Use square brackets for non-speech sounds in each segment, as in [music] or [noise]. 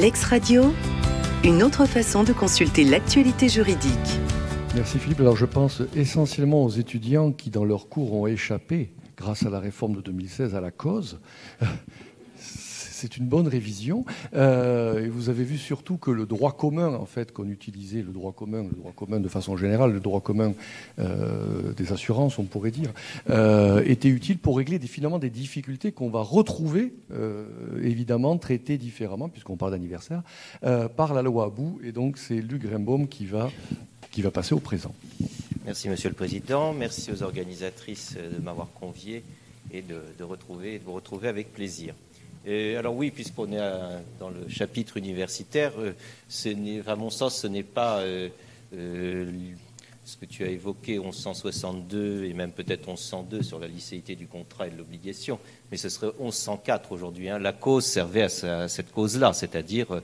Lex Radio, une autre façon de consulter l'actualité juridique. Merci Philippe. Alors je pense essentiellement aux étudiants qui dans leur cours ont échappé, grâce à la réforme de 2016, à la cause c'est une bonne révision. Euh, et vous avez vu surtout que le droit commun, en fait, qu'on utilisait, le droit commun, le droit commun de façon générale, le droit commun euh, des assurances, on pourrait dire, euh, était utile pour régler finalement des difficultés qu'on va retrouver, évidemment, traitées différemment, puisqu'on parle d'anniversaire, par la loi Abou. Et donc, c'est Luc Grimbaum qui va, passer au présent. Merci, Monsieur le Président. Merci aux organisatrices de m'avoir convié et de, de, retrouver, de vous retrouver avec plaisir alors oui, puisqu'on est dans le chapitre universitaire, euh, à mon sens, ce n'est pas euh, euh, ce que tu as évoqué, 1162 et même peut-être 1102 sur la licéité du contrat et de l'obligation, mais ce serait 1104 aujourd'hui. Hein. La cause servait à, cette cause-là, c'est-à-dire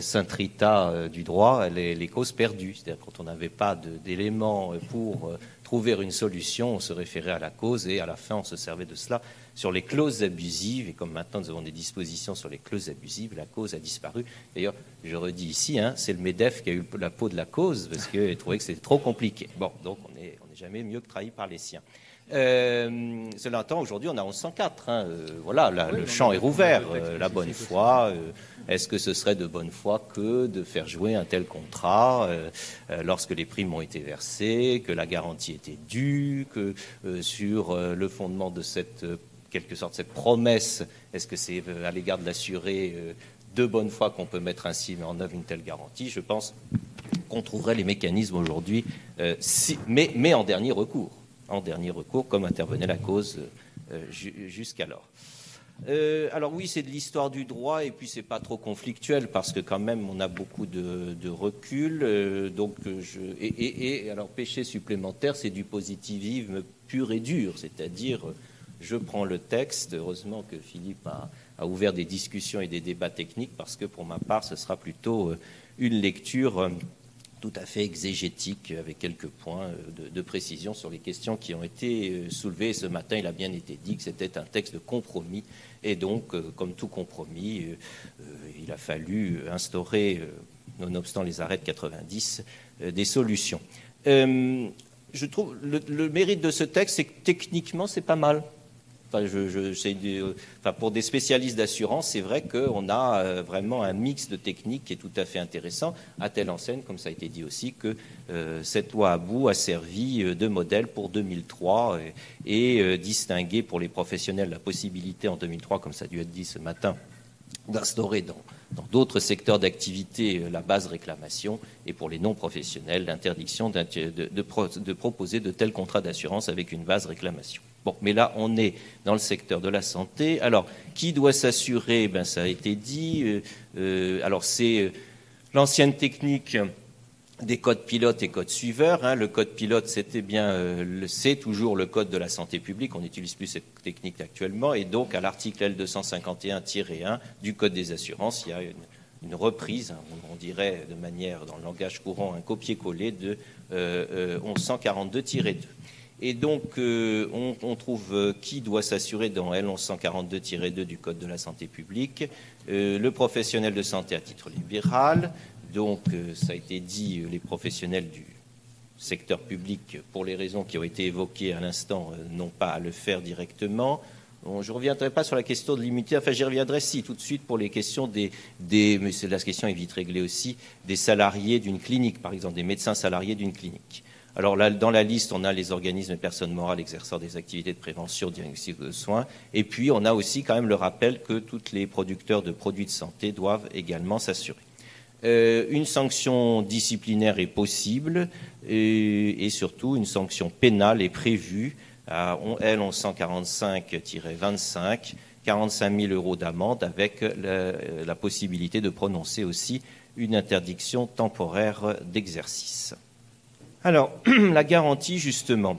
Saint Rita du droit, les, les causes perdues. C'est-à-dire quand on n'avait pas d'éléments pour trouver une solution, on se référait à la cause et à la fin on se servait de cela sur les clauses abusives, et comme maintenant nous avons des dispositions sur les clauses abusives, la cause a disparu. D'ailleurs, je redis ici, hein, c'est le MEDEF qui a eu la peau de la cause, parce qu'il trouvait que c'était trop compliqué. Bon, donc on n'est on est jamais mieux que trahi par les siens. Euh, cela étant, aujourd'hui, on a 1104. Hein, euh, voilà, le champ est rouvert. Euh, la bonne foi. Est-ce que ce serait de bonne foi que de faire jouer un tel contrat lorsque les primes ont été versées, que la garantie était due, que sur le fondement de cette quelque sorte cette promesse, est-ce que c'est euh, à l'égard de l'assuré euh, de bonne foi qu'on peut mettre ainsi en œuvre une telle garantie? Je pense qu'on trouverait les mécanismes aujourd'hui, euh, mais, en dernier recours, en dernier recours, comme intervenait la cause jusqu'alors. alors oui, c'est de l'histoire du droit et puis c'est pas trop conflictuel parce que quand même on a beaucoup de, recul. donc je, et, alors péché supplémentaire, c'est du positivisme pur et dur, c'est-à-dire je prends le texte. Heureusement que Philippe a, ouvert des discussions et des débats techniques, parce que pour ma part, ce sera plutôt euh, une lecture euh, tout à fait exégétique, avec quelques points euh, de, précision sur les questions qui ont été soulevées. ce matin, il a bien été dit que c'était un texte de compromis, et donc, comme tout compromis, il a fallu instaurer, nonobstant les arrêts de 90, des solutions. je trouve le, le, mérite de ce texte, c'est que techniquement, c'est pas mal pour des spécialistes d'assurance, c'est vrai qu'on a euh, vraiment un mix de techniques qui est tout à fait intéressant, à telle enseigne, comme ça a été dit aussi, que euh, cette loi à bout a servi euh, de modèle pour 2003 et, distingué pour les professionnels la possibilité en 2003, comme ça a dû être dit ce matin, d'instaurer dans d'autres secteurs d'activité la base réclamation et pour les non-professionnels l'interdiction de, proposer de tels contrats d'assurance avec une base réclamation. Bon, mais là, on est dans le secteur de la santé. Alors, qui doit s'assurer? Ben, ça a été dit. Euh, euh, alors, c'est euh, l'ancienne technique des codes pilotes et codes suiveurs. Hein. Le code pilote, c'était bien, c'est toujours le code de la santé publique. On n'utilise plus cette technique actuellement. Et donc, à l'article L251-1 du code des assurances, il y a une, reprise, hein, on, dirait de manière, dans le langage courant, un copier-coller de 1142-2. Et donc, euh, on, trouve euh, qui doit s'assurer dans L1142-2 du Code de la santé publique, euh, le professionnel de santé à titre libéral, donc ça a été dit, les professionnels du secteur public, pour les raisons qui ont été évoquées à l'instant, n'ont pas à le faire directement. je ne reviendrai pas sur la question de l'immunité, enfin j'y reviendrai si tout de suite pour les questions des, des question est réglée aussi, des salariés d'une clinique, par exemple, des médecins salariés d'une clinique. Alors là, dans la liste, on a les organismes et personnes morales exerçant des activités de prévention, diagnostic de soins. Et puis, on a aussi quand même le rappel que tous les producteurs de produits de santé doivent également s'assurer. Euh, une sanction disciplinaire est possible et, surtout une sanction pénale est prévue à L1145-25, 45 000 euros d'amende avec la possibilité de prononcer aussi une interdiction temporaire d'exercice. Alors, [clears throat] la garantie, justement,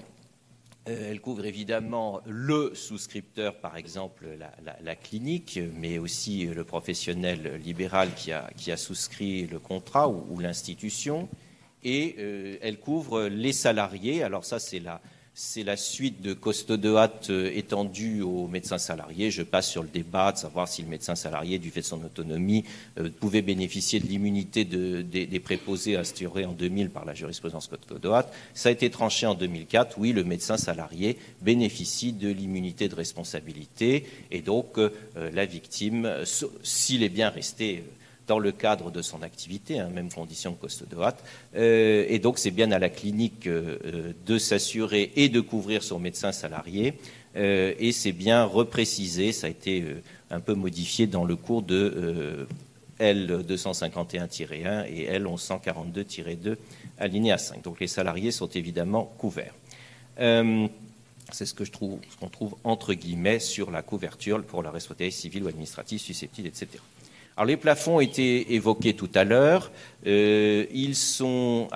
euh, elle couvre évidemment le souscripteur, par exemple la, clinique, mais aussi le professionnel libéral qui a, souscrit le contrat ou, l'institution. Et euh, elle couvre les salariés. Alors ça, c'est la, c'est la suite de Coste euh, étendue aux médecins salariés. Je passe sur le débat de savoir si le médecin salarié, du fait de son autonomie, euh, pouvait bénéficier de l'immunité des, préposés instaurés en 2000 par la jurisprudence Coste Ça a été tranché en 2004. Oui, le médecin salarié bénéficie de l'immunité de responsabilité et donc euh, la victime, s'il est bien resté dans le cadre de son activité, hein, même condition que Coste de Euh, et donc, c'est bien à la clinique euh, euh, de s'assurer et de couvrir son médecin salarié. Euh, et c'est bien reprécisé, ça a été un peu modifié dans le cours de L251-1 et L1142-2 alinéa 5. Donc, les salariés sont évidemment couverts. c'est ce que je trouve, ce qu'on trouve entre guillemets sur la couverture pour la responsabilité civile ou administrative susceptible, etc. Alors les plafonds ont été évoqués tout à l'heure. Euh, ils sont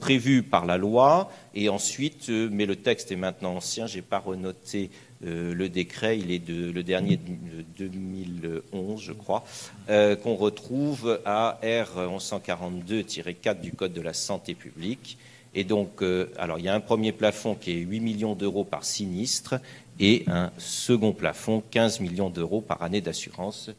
prévus par la loi et ensuite, euh, mais le texte est maintenant ancien. J'ai pas renoté euh, le décret. Il est de le dernier de 2011, je crois, qu'on retrouve à R 1142-4 du Code de la santé publique. Et donc, il y a un premier plafond qui est 8 millions d'euros par sinistre et un second plafond 15 millions d'euros par année d'assurance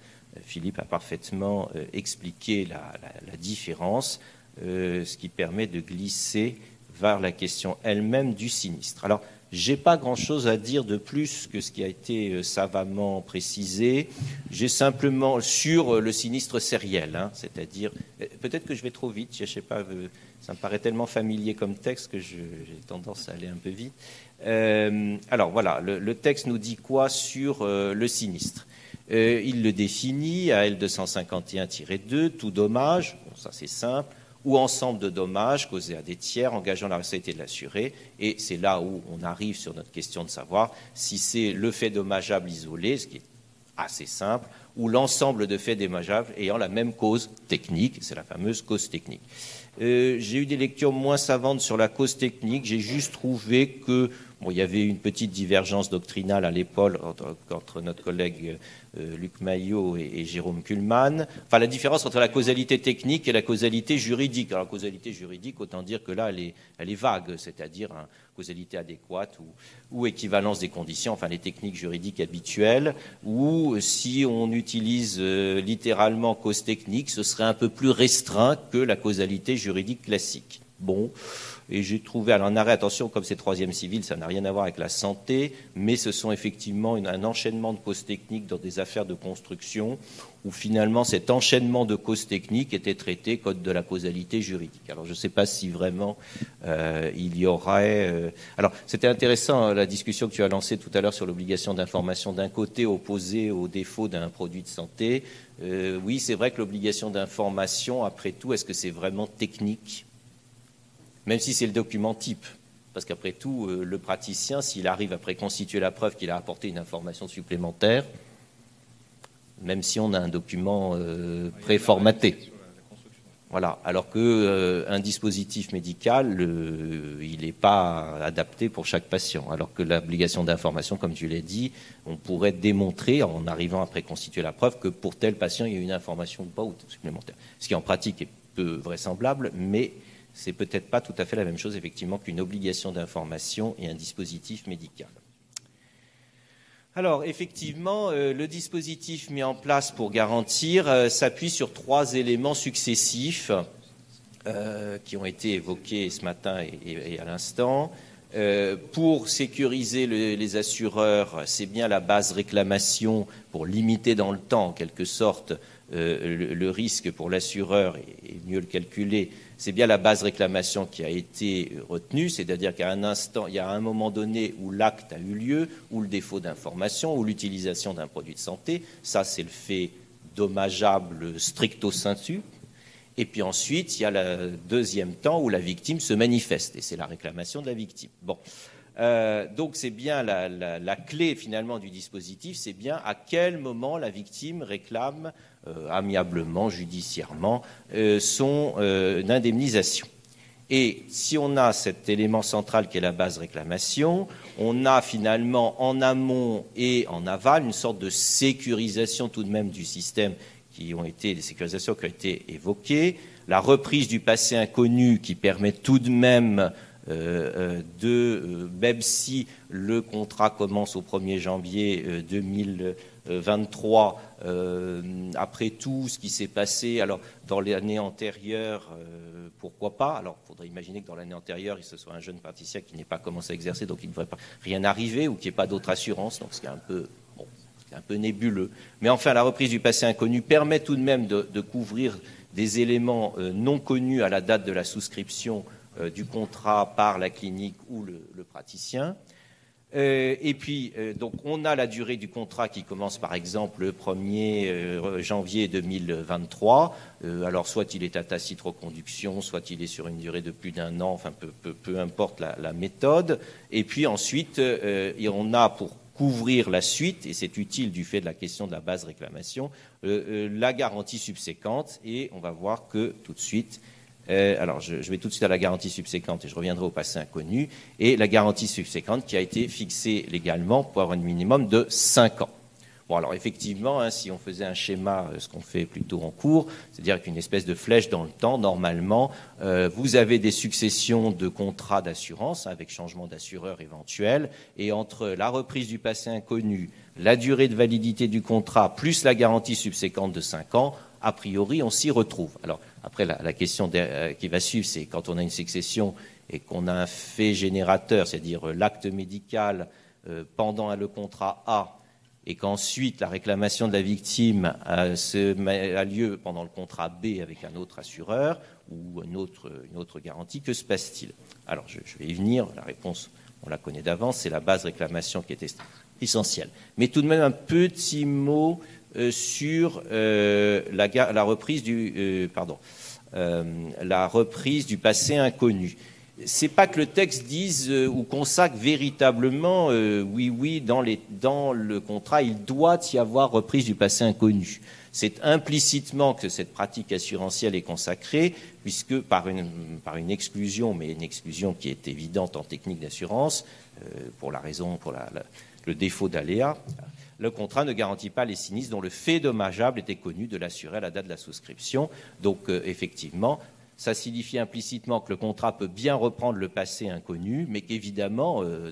Philippe a parfaitement euh, expliqué la, différence, euh, ce qui permet de glisser vers la question elle-même du sinistre. Alors, j'ai pas grand-chose à dire de plus que ce qui a été euh, savamment précisé. J'ai simplement sur le sinistre sériel, hein, c'est-à-dire peut-être que je vais trop vite. Je sais pas, ça me paraît tellement familier comme texte que j'ai tendance à aller un peu vite. alors voilà, le, texte nous dit quoi sur le sinistre? Euh, il le définit à L251-2, tout dommage, ça c'est simple, ou ensemble de dommages causés à des tiers engageant la responsabilité de l'assuré. Et c'est là où on arrive sur notre question de savoir si c'est le fait dommageable isolé, ce qui est assez simple, ou l'ensemble de faits dommageables ayant la même cause technique, c'est la fameuse cause technique. Euh, j'ai eu des lectures moins savantes sur la cause technique, j'ai juste trouvé que il y avait une petite divergence doctrinale à l'épaule entre, notre collègue euh, Luc Maillot et, Jérôme Kuhlmann. Enfin, la différence entre la causalité technique et la causalité juridique. Alors, la causalité juridique, autant dire que là, elle est, vague, c'est-à-dire causalité adéquate ou, ou, équivalence des conditions, enfin les techniques juridiques habituelles, ou si on utilise euh, littéralement cause technique, ce serait un peu plus restreint que la causalité juridique classique. Bon. Et j'ai trouvé, alors en arrêt, attention, comme c'est troisième civil, ça n'a rien à voir avec la santé, mais ce sont effectivement un enchaînement de causes techniques dans des affaires de construction, où finalement cet enchaînement de causes techniques était traité code de la causalité juridique. Alors je ne sais pas si vraiment euh, il y aurait... Euh, alors c'était intéressant hein, la discussion que tu as lancée tout à l'heure sur l'obligation d'information d'un côté opposé au défaut d'un produit de santé. Euh, oui, c'est vrai que l'obligation d'information, après tout, est-ce que c'est vraiment technique? Même si c'est le document type. Parce qu'après tout, euh, le praticien, s'il arrive à préconstituer la preuve qu'il a apporté une information supplémentaire, même si on a un document euh, préformaté. Voilà. Alors qu'un euh, dispositif médical, il n'est pas adapté pour chaque patient. Alors que l'obligation d'information, comme tu l'as dit, on pourrait démontrer en arrivant à préconstituer la preuve que pour tel patient, il y a une information ou pas ou supplémentaire. Ce qui en pratique est peu vraisemblable, mais c'est peut-être pas tout à fait la même chose effectivement qu'une obligation d'information et un dispositif médical. Alors effectivement, euh, le dispositif mis en place pour garantir euh, s'appuie sur trois éléments successifs euh, qui ont été évoqués ce matin et, à l'instant. pour sécuriser les assureurs, c'est bien la base réclamation pour limiter dans le temps, en quelque sorte, le, risque pour l'assureur et, mieux le calculer c'est bien la base réclamation qui a été retenue, c'est-à-dire qu'à un instant, il y a un moment donné où l'acte a eu lieu, ou le défaut d'information, ou l'utilisation d'un produit de santé, ça c'est le fait dommageable stricto sensu. Et puis ensuite, il y a le deuxième temps où la victime se manifeste, et c'est la réclamation de la victime. Bon. Euh, donc c'est bien la, clé finalement du dispositif, c'est bien à quel moment la victime réclame amiablement, judiciairement, euh, son indemnisation. Et si on a cet élément central qui est la base réclamation, on a finalement en amont et en aval une sorte de sécurisation tout de même du système qui ont été des sécurisations qui ont été évoquées, la reprise du passé inconnu qui permet tout de même de, même si le contrat commence au 1er janvier 2023, après tout ce qui s'est passé, alors dans l'année antérieure, pourquoi pas? Alors, il faudrait imaginer que dans l'année antérieure, ce soit un jeune praticien qui n'ait pas commencé à exercer, donc il ne devrait pas rien arriver, ou qu'il n'y ait pas d'autre assurance, donc ce qui est un peu un peu nébuleux. Mais enfin, la reprise du passé inconnu permet tout de même de, couvrir des éléments euh, non connus à la date de la souscription euh, du contrat par la clinique ou le, praticien. Euh, et puis, donc, on a la durée du contrat qui commence par exemple le 1er janvier 2023. alors, soit il est à tacite reconduction, soit il est sur une durée de plus d'un an, enfin, peu, importe la, méthode. Et puis ensuite, on a pour couvrir la suite, et c'est utile du fait de la question de la base réclamation, euh, euh, la garantie subséquente, et on va voir que tout de suite, euh, alors je, vais tout de suite à la garantie subséquente et je reviendrai au passé inconnu, et la garantie subséquente qui a été fixée légalement pour un minimum de 5 ans. Bon, alors effectivement, hein, si on faisait un schéma, euh, ce qu'on fait plutôt en cours, c'est-à-dire qu'une espèce de flèche dans le temps, normalement, euh, vous avez des successions de contrats d'assurance avec changement d'assureur éventuel, et entre la reprise du passé inconnu, la durée de validité du contrat, plus la garantie subséquente de 5 ans, a priori, on s'y retrouve. Alors, après, la, question euh, qui va suivre, c'est quand on a une succession et qu'on a un fait générateur, c'est-à-dire l'acte médical pendant le contrat A, et qu'ensuite la réclamation de la victime a, lieu pendant le contrat B avec un autre assureur ou une autre, une autre garantie, que se passe-t-il? Alors je, vais y venir, la réponse on la connaît d'avance, c'est la base réclamation qui est essentielle. Mais tout de même un petit mot euh, sur euh, la, reprise du, euh, pardon, la reprise du passé inconnu c'est pas que le texte dise euh, ou consacre véritablement, euh, oui, oui, dans, le contrat, il doit y avoir reprise du passé inconnu. C'est implicitement que cette pratique assurantielle est consacrée, puisque par une, exclusion, mais une exclusion qui est évidente en technique d'assurance, euh, pour la raison, pour le défaut d'aléa, le contrat ne garantit pas les sinistres dont le fait dommageable était connu de l'assuré à la date de la souscription. Donc, effectivement, ça signifie implicitement que le contrat peut bien reprendre le passé inconnu, mais qu'évidemment, euh,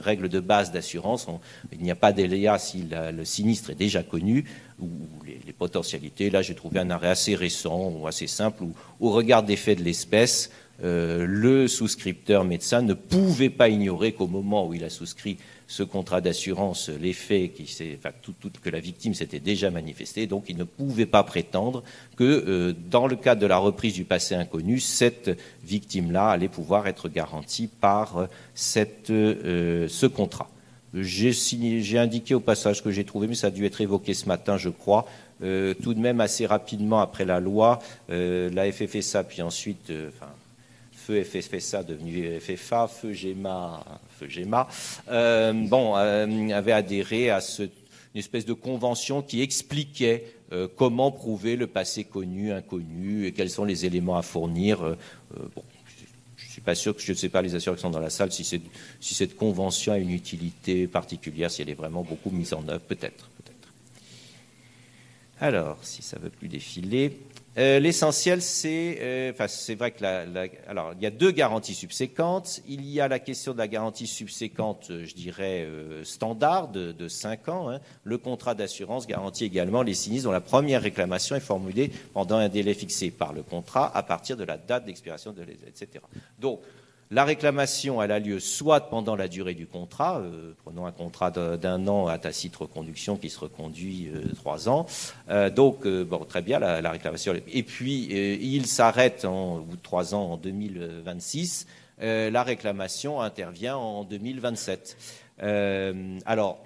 règle de base d'assurance, il n'y a pas d'éléa si le sinistre est déjà connu, ou les, potentialités. Là, j'ai trouvé un arrêt assez récent ou assez simple, où au regard des faits de l'espèce, euh, le souscripteur médecin ne pouvait pas ignorer qu'au moment où il a souscrit ce contrat d'assurance, les faits qui enfin, tout, que la victime s'était déjà manifestée, donc il ne pouvait pas prétendre que euh, dans le cadre de la reprise du passé inconnu, cette victime-là allait pouvoir être garantie par euh, cette, ce contrat. J'ai indiqué au passage que j'ai trouvé, mais ça a dû être évoqué ce matin, je crois, tout de même assez rapidement après la loi, la FFSA, puis ensuite, enfin, feu FFSA devenu FFA, feu GEMA, feu GEMA euh, bon, euh, avait adhéré à une espèce de convention qui expliquait euh, comment prouver le passé connu, inconnu, et quels sont les éléments à fournir. je ne suis pas sûr que je ne sais pas les assureurs qui sont dans la salle si, cette convention a une utilité particulière, si elle est vraiment beaucoup mise en œuvre, peut-être. Peut Alors, si ça ne veut plus défiler. Euh, l'essentiel, c'est, euh, enfin, c'est vrai que la, alors il y a deux garanties subséquentes. Il y a la question de la garantie subséquente, je dirais euh, standard de, de 5 ans. Hein. Le contrat d'assurance garantit également les sinistres dont la première réclamation est formulée pendant un délai fixé par le contrat à partir de la date d'expiration de l'aide, etc. Donc la réclamation, a lieu soit pendant la durée du contrat, euh, prenons un contrat d'un an à tacite reconduction qui se reconduit euh, trois ans. Euh, donc, bon, très bien, la, réclamation. Et puis, il s'arrête au bout de trois ans en 2026. la réclamation intervient en 2027. alors,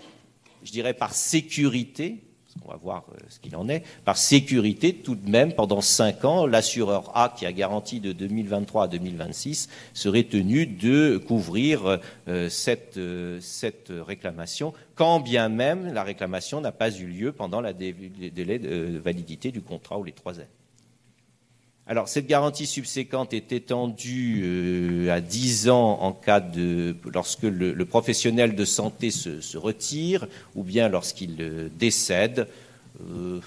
je dirais par sécurité, on va voir euh, ce qu'il en est. Par sécurité, tout de même, pendant cinq ans, l'assureur A, qui a garanti de 2023 à 2026, serait tenu de couvrir euh, cette, euh, cette réclamation, quand bien même la réclamation n'a pas eu lieu pendant la délai de validité du contrat ou les trois années. Alors, cette garantie subséquente est étendue euh, à 10 ans en cas de lorsque le, professionnel de santé se, retire ou bien lorsqu'il euh, décède. Euh,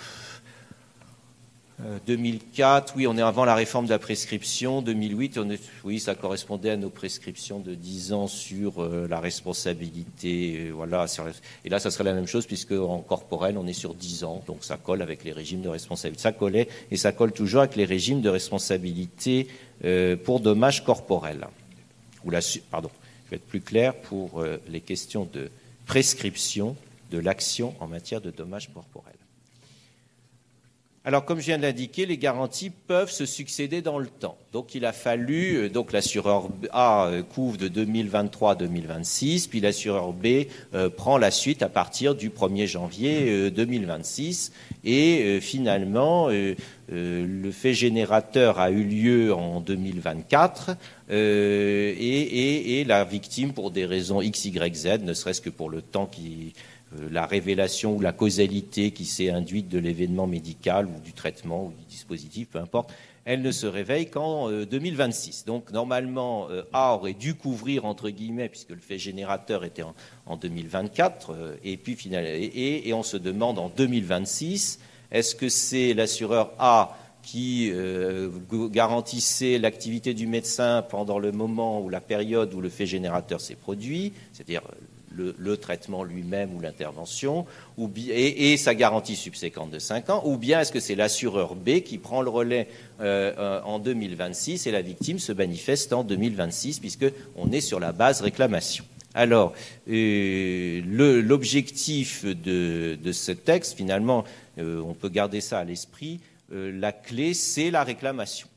2004, euh, oui, on est avant la réforme de la prescription. 2008, on est, oui, ça correspondait à nos prescriptions de 10 ans sur euh, la responsabilité. voilà, et là, ça serait la même chose puisque en corporel, on est sur 10 ans, donc ça colle avec les régimes de responsabilité. Ça collait et ça colle toujours avec les régimes de responsabilité euh, pour dommages corporels. Ou la, pardon, je vais être plus clair pour les questions de prescription de l'action en matière de dommages corporels. Alors, comme je viens de l'indiquer, les garanties peuvent se succéder dans le temps. Donc, il a fallu, euh, donc l'assureur A euh, couvre de 2023 à 2026, puis l'assureur B euh, prend la suite à partir du 1er janvier 2026. Et finalement, le fait générateur a eu lieu en 2024 et, et, la victime, pour des raisons X, Y, Z, ne serait-ce que pour le temps qui euh, la révélation ou la causalité qui s'est induite de l'événement médical ou du traitement ou du dispositif, peu importe, elle ne se réveille qu'en 2026. Euh, Donc normalement, euh, A aurait dû couvrir, entre guillemets, puisque le fait générateur était en, 2024, et puis finalement, et, on se demande en 2026, est-ce que c'est l'assureur A qui garantissait l'activité du médecin pendant le moment ou la période où le fait générateur s'est produit, c'est-à-dire le, traitement lui-même ou l'intervention, et, sa garantie subséquente de 5 ans, ou bien est-ce que c'est l'assureur B qui prend le relais euh, euh, en 2026 et la victime se manifeste en 2026, puisqu'on est sur la base réclamation. Alors, euh, l'objectif de, ce texte, finalement, on peut garder ça à l'esprit, la clé, c'est la réclamation.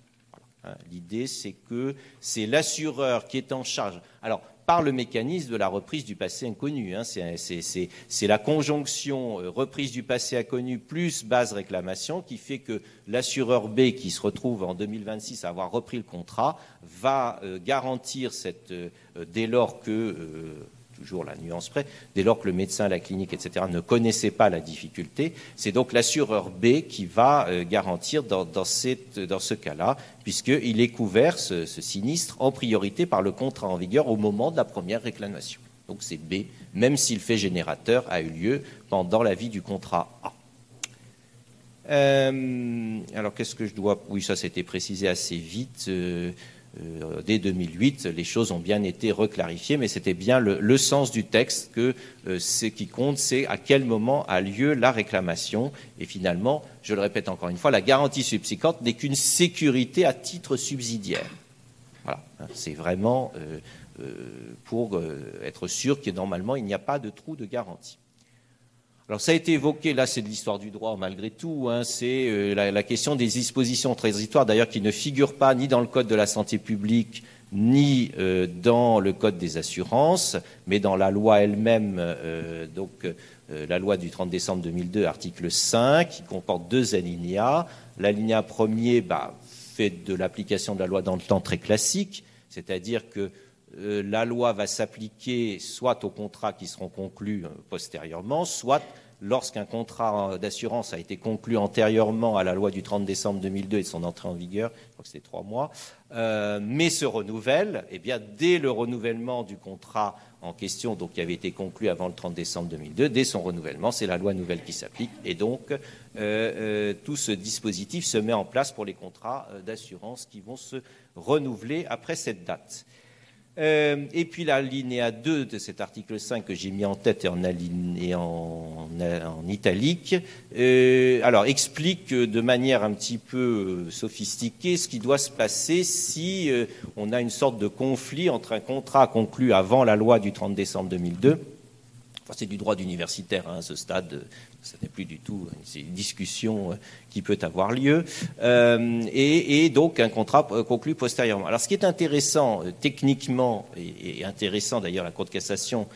Hein, l'idée, c'est que c'est l'assureur qui est en charge. Alors, par le mécanisme de la reprise du passé inconnu. Hein. C'est la conjonction euh, reprise du passé inconnu plus base réclamation qui fait que l'assureur B, qui se retrouve en 2026 à avoir repris le contrat, va euh, garantir cette, euh, dès lors que toujours la nuance près, dès lors que le médecin, la clinique, etc., ne connaissait pas la difficulté, c'est donc l'assureur B qui va euh, garantir dans, ce cas-là, puisqu'il est couvert, ce, sinistre, en priorité par le contrat en vigueur au moment de la première réclamation. Donc c'est B, même si le fait générateur a eu lieu pendant la vie du contrat A. Euh, alors qu'est-ce que je dois... Oui, ça c'était précisé assez vite. Euh, euh, dès 2008, les choses ont bien été reclarifiées, mais c'était bien le, sens du texte que euh, ce qui compte, c'est à quel moment a lieu la réclamation. Et finalement, je le répète encore une fois, la garantie subséquente n'est qu'une sécurité à titre subsidiaire. Voilà, c'est vraiment euh, pour être sûr que normalement, il n'y a pas de trou de garantie. Alors ça a été évoqué, là c'est de l'histoire du droit malgré tout, hein, c'est euh, la, question des dispositions transitoires d'ailleurs qui ne figurent pas ni dans le Code de la santé publique ni euh, dans le Code des assurances, mais dans la loi elle-même, euh, donc la loi du 30 décembre 2002, article 5, qui comporte deux alinéas. L'alinéa premier bah, fait de l'application de la loi dans le temps très classique, c'est-à-dire que euh, la loi va s'appliquer soit aux contrats qui seront conclus euh, postérieurement, soit lorsqu'un contrat d'assurance a été conclu antérieurement à la loi du 30 décembre 2002 et son entrée en vigueur, je crois que c'était trois mois, euh, mais se renouvelle, eh bien, dès le renouvellement du contrat en question, donc qui avait été conclu avant le 30 décembre 2002, dès son renouvellement, c'est la loi nouvelle qui s'applique, et donc tout ce dispositif se met en place pour les contrats d'assurance qui vont se renouveler après cette date. Euh, et puis la linéa 2 de cet article 5 que j'ai mis en tête et en, italique, euh, alors explique de manière un petit peu euh, sophistiquée ce qui doit se passer si on a une sorte de conflit entre un contrat conclu avant la loi du 30 décembre 2002 c'est du droit d'universitaire hein, à ce stade, ce n'est plus du tout une discussion euh, qui peut avoir lieu, euh, et, donc un contrat euh, conclu postérieurement. Alors ce qui est intéressant techniquement, et, intéressant d'ailleurs la Cour de cassation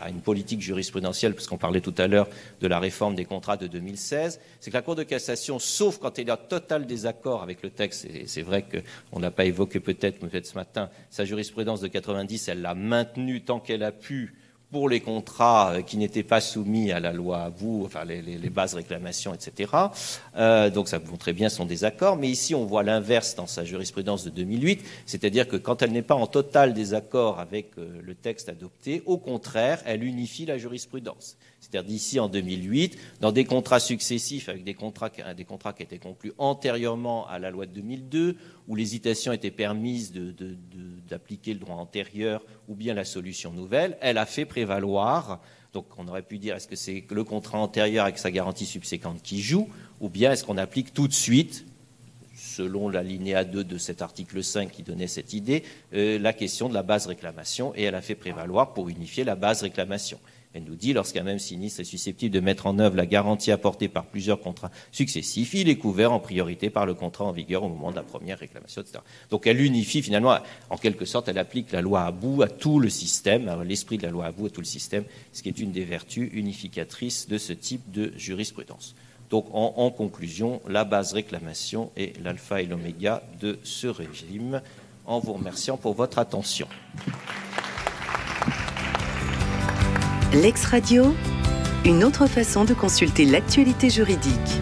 a une politique jurisprudentielle, parce qu'on parlait tout à l'heure de la réforme des contrats de 2016, c'est que la Cour de cassation, sauf quand elle est en total désaccord avec le texte, et c'est vrai qu'on n'a pas évoqué peut-être, peut-être ce matin, sa jurisprudence de 90, elle l'a maintenue tant qu'elle a pu pour les contrats euh, qui n'étaient pas soumis à la loi à vous, enfin les, bases réclamations, etc. Euh, donc ça montrait bien son désaccord. Mais ici, on voit l'inverse dans sa jurisprudence de 2008, c'est-à-dire que quand elle n'est pas en total désaccord avec euh, le texte adopté, au contraire, elle unifie la jurisprudence. C'est-à-dire d'ici en 2008, dans des contrats successifs avec des contrats, des contrats qui étaient conclus antérieurement à la loi de 2002, où l'hésitation était permise d'appliquer le droit antérieur ou bien la solution nouvelle, elle a fait prévaloir. Donc on aurait pu dire est-ce que c'est le contrat antérieur avec sa garantie subséquente qui joue, ou bien est-ce qu'on applique tout de suite selon la linéa 2 de cet article 5 qui donnait cette idée, euh, la question de la base réclamation, et elle a fait prévaloir pour unifier la base réclamation. Elle nous dit, lorsqu'un même sinistre est susceptible de mettre en œuvre la garantie apportée par plusieurs contrats successifs, il est couvert en priorité par le contrat en vigueur au moment de la première réclamation, etc. Donc elle unifie finalement, en quelque sorte, elle applique la loi à bout à tout le système, l'esprit de la loi à bout à tout le système, ce qui est une des vertus unificatrices de ce type de jurisprudence. Donc en, en conclusion, la base réclamation est l'alpha et l'oméga de ce régime, en vous remerciant pour votre attention. L'ex-radio, une autre façon de consulter l'actualité juridique.